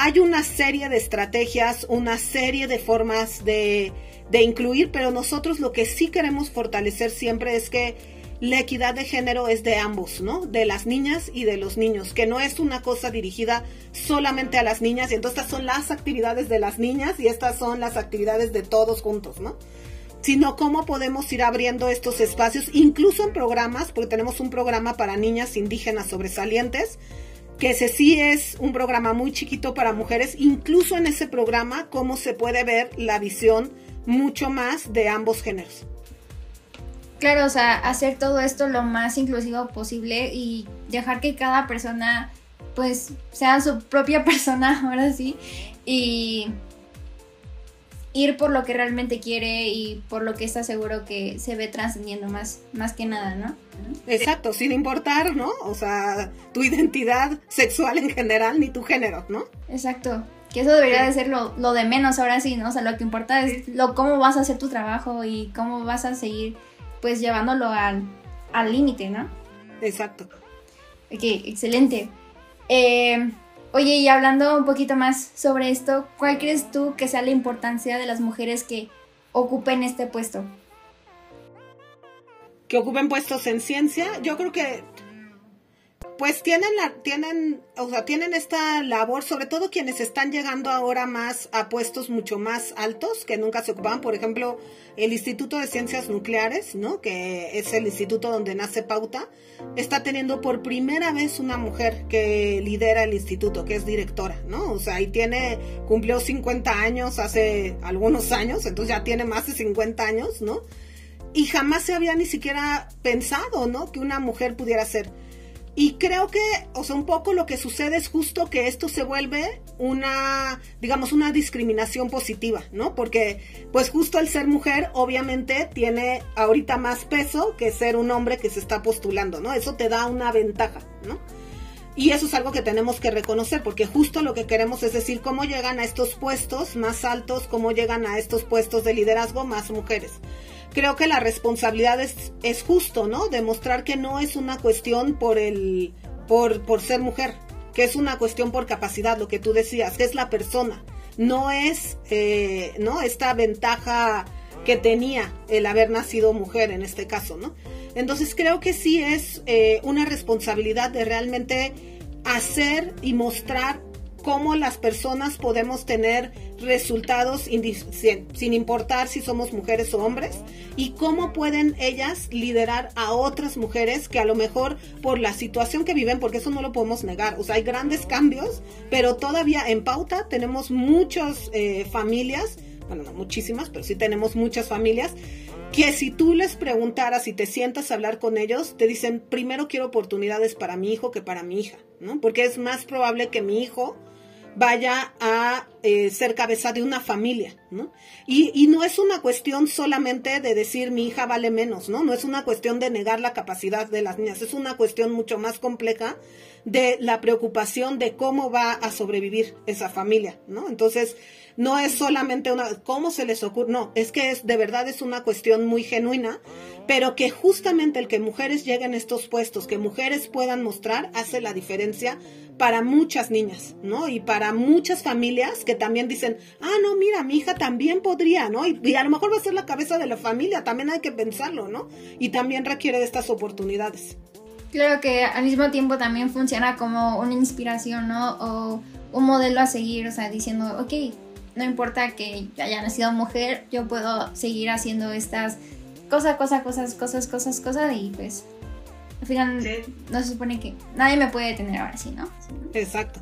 hay una serie de estrategias, una serie de formas de, incluir, pero nosotros lo que sí queremos fortalecer siempre es que la equidad de género es de ambos, ¿no? De las niñas y de los niños, que no es una cosa dirigida solamente a las niñas, y entonces estas son las actividades de las niñas y estas son las actividades de todos juntos, ¿no? Sino cómo podemos ir abriendo estos espacios, incluso en programas, porque tenemos un programa para niñas indígenas sobresalientes, que ese sí es un programa muy chiquito para mujeres, incluso en ese programa, cómo se puede ver la visión mucho más de ambos géneros. Claro, o sea, hacer todo esto lo más inclusivo posible y dejar que cada persona, pues, sea su propia persona, ahora sí, y, ir por lo que realmente quiere y por lo que está seguro que se ve trascendiendo más, más que nada, ¿no? Exacto, sin importar, ¿no? O sea, tu identidad sexual en general ni tu género, ¿no? Exacto. Que eso debería de ser lo, lo de menos ahora sí, ¿no? O sea, lo que importa es lo cómo vas a hacer tu trabajo y cómo vas a seguir, pues, llevándolo al límite, ¿no? Exacto. Ok, excelente. Eh, Oye, y hablando un poquito más sobre esto, ¿cuál crees tú que sea la importancia de las mujeres que ocupen este puesto? Que ocupen puestos en ciencia, yo creo que pues tienen la, tienen, o sea, tienen esta labor, sobre todo quienes están llegando ahora más a puestos mucho más altos que nunca se ocupaban. Por ejemplo, el Instituto de Ciencias Nucleares, ¿no? Que es el instituto donde nace Pauta, está teniendo por primera vez una mujer que lidera el instituto, que es directora, ¿no? O sea, y tiene, cumplió 50 años hace algunos años, entonces ya tiene más de 50 años, ¿no? Y jamás se había ni siquiera pensado, ¿no? Que una mujer pudiera ser. Y creo que, o sea, un poco lo que sucede es justo que esto se vuelve una, digamos, una discriminación positiva, ¿no? Porque, pues justo el ser mujer, obviamente, tiene ahorita más peso que ser un hombre que se está postulando, ¿no? Eso te da una ventaja, ¿no? Y eso es algo que tenemos que reconocer, porque justo lo que queremos es decir cómo llegan a estos puestos más altos, cómo llegan a estos puestos de liderazgo más mujeres creo que la responsabilidad es, es justo, ¿no? Demostrar que no es una cuestión por el, por, por ser mujer, que es una cuestión por capacidad, lo que tú decías, que es la persona, no es, eh, ¿no? Esta ventaja que tenía el haber nacido mujer en este caso, ¿no? Entonces creo que sí es eh, una responsabilidad de realmente hacer y mostrar cómo las personas podemos tener resultados sin importar si somos mujeres o hombres y cómo pueden ellas liderar a otras mujeres que a lo mejor por la situación que viven, porque eso no lo podemos negar, o sea, hay grandes cambios, pero todavía en pauta tenemos muchas eh, familias, bueno, no muchísimas, pero sí tenemos muchas familias que si tú les preguntaras y te sientas a hablar con ellos, te dicen, primero quiero oportunidades para mi hijo que para mi hija, ¿no? Porque es más probable que mi hijo vaya a eh, ser cabeza de una familia, ¿no? Y, y, no es una cuestión solamente de decir mi hija vale menos, ¿no? No es una cuestión de negar la capacidad de las niñas, es una cuestión mucho más compleja de la preocupación de cómo va a sobrevivir esa familia, ¿no? Entonces, no es solamente una, ¿cómo se les ocurre? No, es que es, de verdad es una cuestión muy genuina, pero que justamente el que mujeres lleguen a estos puestos, que mujeres puedan mostrar, hace la diferencia para muchas niñas, ¿no? Y para muchas familias que también dicen, ah, no, mira, mi hija también podría, ¿no? Y, a lo mejor va a ser la cabeza de la familia, también hay que pensarlo, ¿no? Y también requiere de estas oportunidades. Claro que al mismo tiempo también funciona como una inspiración, ¿no? O un modelo a seguir, o sea, diciendo, ok, no importa que haya nacido mujer, yo puedo seguir haciendo estas cosas, cosas, cosas, cosas, cosas, cosas y pues al final no se supone que nadie me puede detener ahora sí, ¿no? Exacto.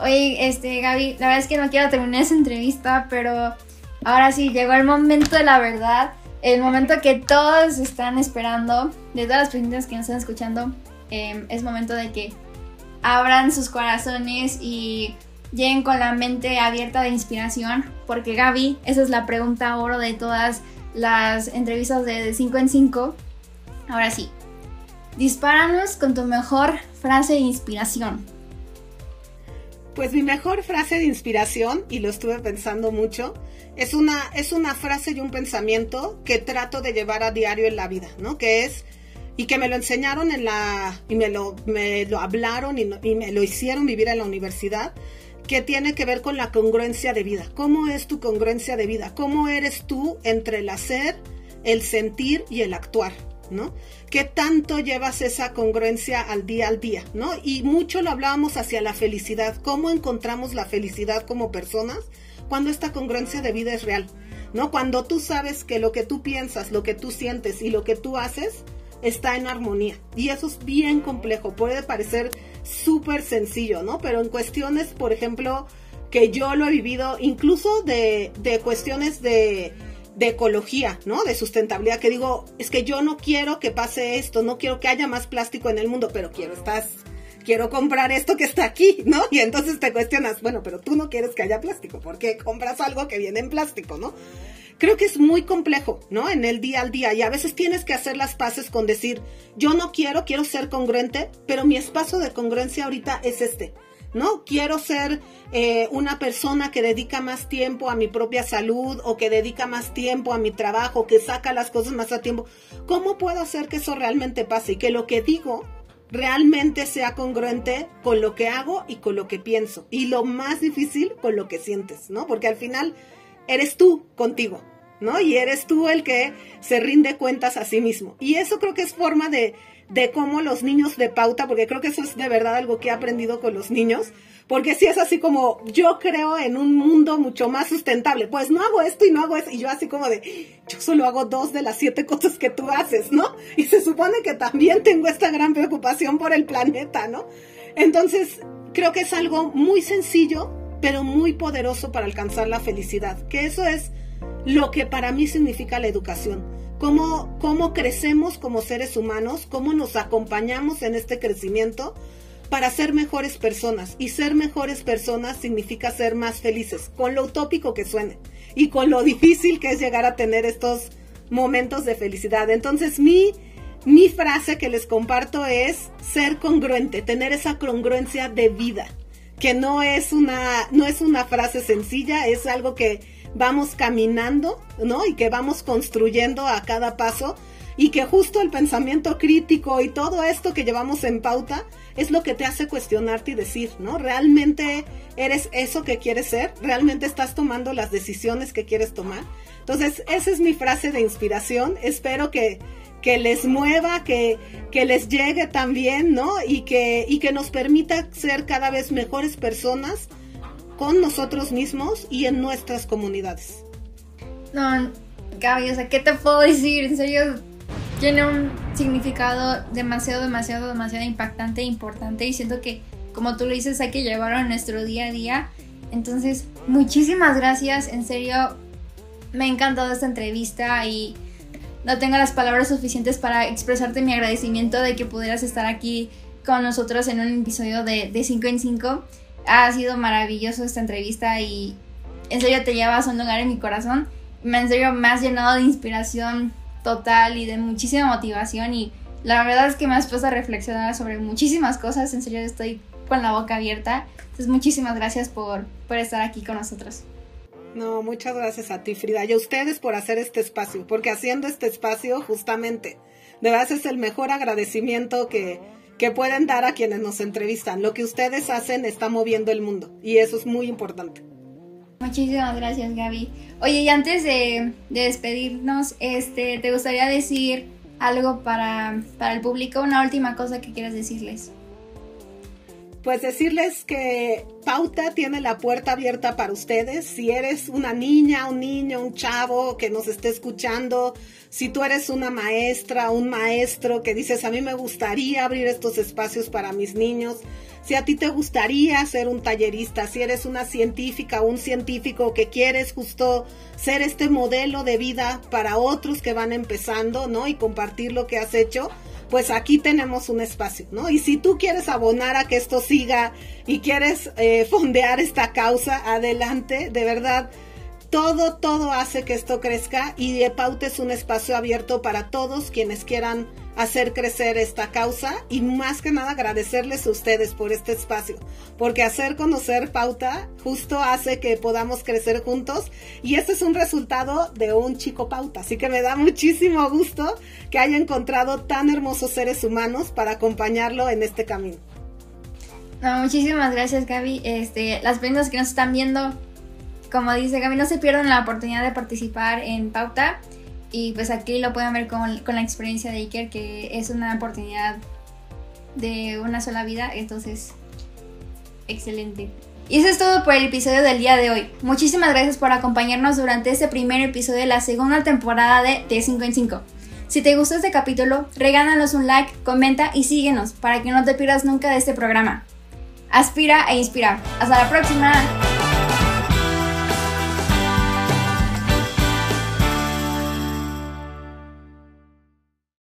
Oye, este, Gaby, la verdad es que no quiero terminar esa entrevista, pero ahora sí, llegó el momento de la verdad, el momento que todos están esperando, de todas las personas que nos están escuchando, eh, es momento de que abran sus corazones y lleguen con la mente abierta de inspiración, porque Gaby, esa es la pregunta oro de todas las entrevistas de 5 en 5. Ahora sí, dispáranos con tu mejor frase de inspiración. Pues mi mejor frase de inspiración, y lo estuve pensando mucho, es una, es una frase y un pensamiento que trato de llevar a diario en la vida, ¿no? Que es, y que me lo enseñaron en la, y me lo, me lo hablaron y, y me lo hicieron vivir en la universidad, que tiene que ver con la congruencia de vida. ¿Cómo es tu congruencia de vida? ¿Cómo eres tú entre el hacer, el sentir y el actuar? ¿No? ¿Qué tanto llevas esa congruencia al día al día? ¿No? Y mucho lo hablábamos hacia la felicidad. ¿Cómo encontramos la felicidad como personas cuando esta congruencia de vida es real? ¿No? Cuando tú sabes que lo que tú piensas, lo que tú sientes y lo que tú haces está en armonía. Y eso es bien complejo. Puede parecer súper sencillo, ¿no? Pero en cuestiones, por ejemplo, que yo lo he vivido, incluso de, de cuestiones de, de ecología, ¿no? De sustentabilidad, que digo, es que yo no quiero que pase esto, no quiero que haya más plástico en el mundo, pero quiero estas quiero comprar esto que está aquí, ¿no? Y entonces te cuestionas, bueno, pero tú no quieres que haya plástico, ¿por qué compras algo que viene en plástico, ¿no? Creo que es muy complejo, ¿no? En el día al día y a veces tienes que hacer las paces con decir, yo no quiero, quiero ser congruente, pero mi espacio de congruencia ahorita es este. ¿no? Quiero ser eh, una persona que dedica más tiempo a mi propia salud o que dedica más tiempo a mi trabajo, que saca las cosas más a tiempo. ¿Cómo puedo hacer que eso realmente pase y que lo que digo realmente sea congruente con lo que hago y con lo que pienso? Y lo más difícil, con lo que sientes, ¿no? Porque al final eres tú contigo. ¿No? Y eres tú el que se rinde cuentas a sí mismo. Y eso creo que es forma de, de cómo los niños de pauta, porque creo que eso es de verdad algo que he aprendido con los niños, porque si es así como yo creo en un mundo mucho más sustentable, pues no hago esto y no hago eso, y yo así como de, yo solo hago dos de las siete cosas que tú haces, ¿no? Y se supone que también tengo esta gran preocupación por el planeta, ¿no? Entonces, creo que es algo muy sencillo, pero muy poderoso para alcanzar la felicidad, que eso es lo que para mí significa la educación cómo, cómo crecemos como seres humanos, cómo nos acompañamos en este crecimiento para ser mejores personas. Y ser mejores personas significa ser más felices, con lo utópico que suene y con lo difícil que es llegar a tener estos momentos de felicidad. Entonces mi, mi frase que les comparto es ser congruente, tener esa congruencia de vida, que no es una, no es una frase sencilla, es algo que vamos caminando, ¿no? Y que vamos construyendo a cada paso y que justo el pensamiento crítico y todo esto que llevamos en pauta es lo que te hace cuestionarte y decir, ¿no? ¿Realmente eres eso que quieres ser? ¿Realmente estás tomando las decisiones que quieres tomar? Entonces, esa es mi frase de inspiración. Espero que, que les mueva, que, que les llegue también, ¿no? Y que, y que nos permita ser cada vez mejores personas con nosotros mismos y en nuestras comunidades. No, Gaby, o sea, ¿qué te puedo decir? En serio, tiene un significado demasiado, demasiado, demasiado impactante e importante y siento que, como tú lo dices, hay que llevarlo a nuestro día a día. Entonces, muchísimas gracias, en serio, me ha encantado esta entrevista y no tengo las palabras suficientes para expresarte mi agradecimiento de que pudieras estar aquí con nosotros en un episodio de 5 en 5 ha sido maravilloso esta entrevista y en serio te llevas un lugar en mi corazón. En serio me has llenado de inspiración total y de muchísima motivación y la verdad es que me has puesto a reflexionar sobre muchísimas cosas. En serio estoy con la boca abierta. Entonces muchísimas gracias por, por estar aquí con nosotros. No, muchas gracias a ti, Frida, y a ustedes por hacer este espacio, porque haciendo este espacio, justamente, de verdad es el mejor agradecimiento que, que pueden dar a quienes nos entrevistan. Lo que ustedes hacen está moviendo el mundo y eso es muy importante. Muchísimas gracias, Gaby. Oye, y antes de, despedirnos, este, ¿te gustaría decir algo para, para el público? Una última cosa que quieras decirles pues decirles que Pauta tiene la puerta abierta para ustedes. Si eres una niña, un niño, un chavo que nos esté escuchando, si tú eres una maestra, un maestro que dices, a mí me gustaría abrir estos espacios para mis niños, si a ti te gustaría ser un tallerista, si eres una científica, un científico que quieres justo ser este modelo de vida para otros que van empezando, ¿no? Y compartir lo que has hecho pues aquí tenemos un espacio, ¿no? Y si tú quieres abonar a que esto siga y quieres eh, fondear esta causa, adelante, de verdad. Todo, todo hace que esto crezca y Pauta es un espacio abierto para todos quienes quieran hacer crecer esta causa y más que nada agradecerles a ustedes por este espacio, porque hacer conocer Pauta justo hace que podamos crecer juntos y este es un resultado de un chico Pauta, así que me da muchísimo gusto que haya encontrado tan hermosos seres humanos para acompañarlo en este camino. muchísimas gracias Gaby. Este, las personas que nos están viendo, como dice Gaby, no se pierdan la oportunidad de participar en Pauta. Y pues aquí lo pueden ver con, con la experiencia de Iker, que es una oportunidad de una sola vida. Entonces, excelente. Y eso es todo por el episodio del día de hoy. Muchísimas gracias por acompañarnos durante este primer episodio de la segunda temporada de t 5 en 5. Si te gustó este capítulo, regálanos un like, comenta y síguenos para que no te pierdas nunca de este programa. Aspira e inspira. Hasta la próxima.